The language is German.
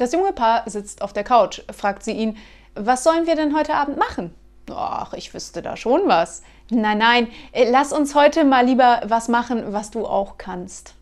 Das junge Paar sitzt auf der Couch, fragt sie ihn, was sollen wir denn heute Abend machen? Ach, ich wüsste da schon was. Nein, nein, äh, lass uns heute mal lieber was machen, was du auch kannst.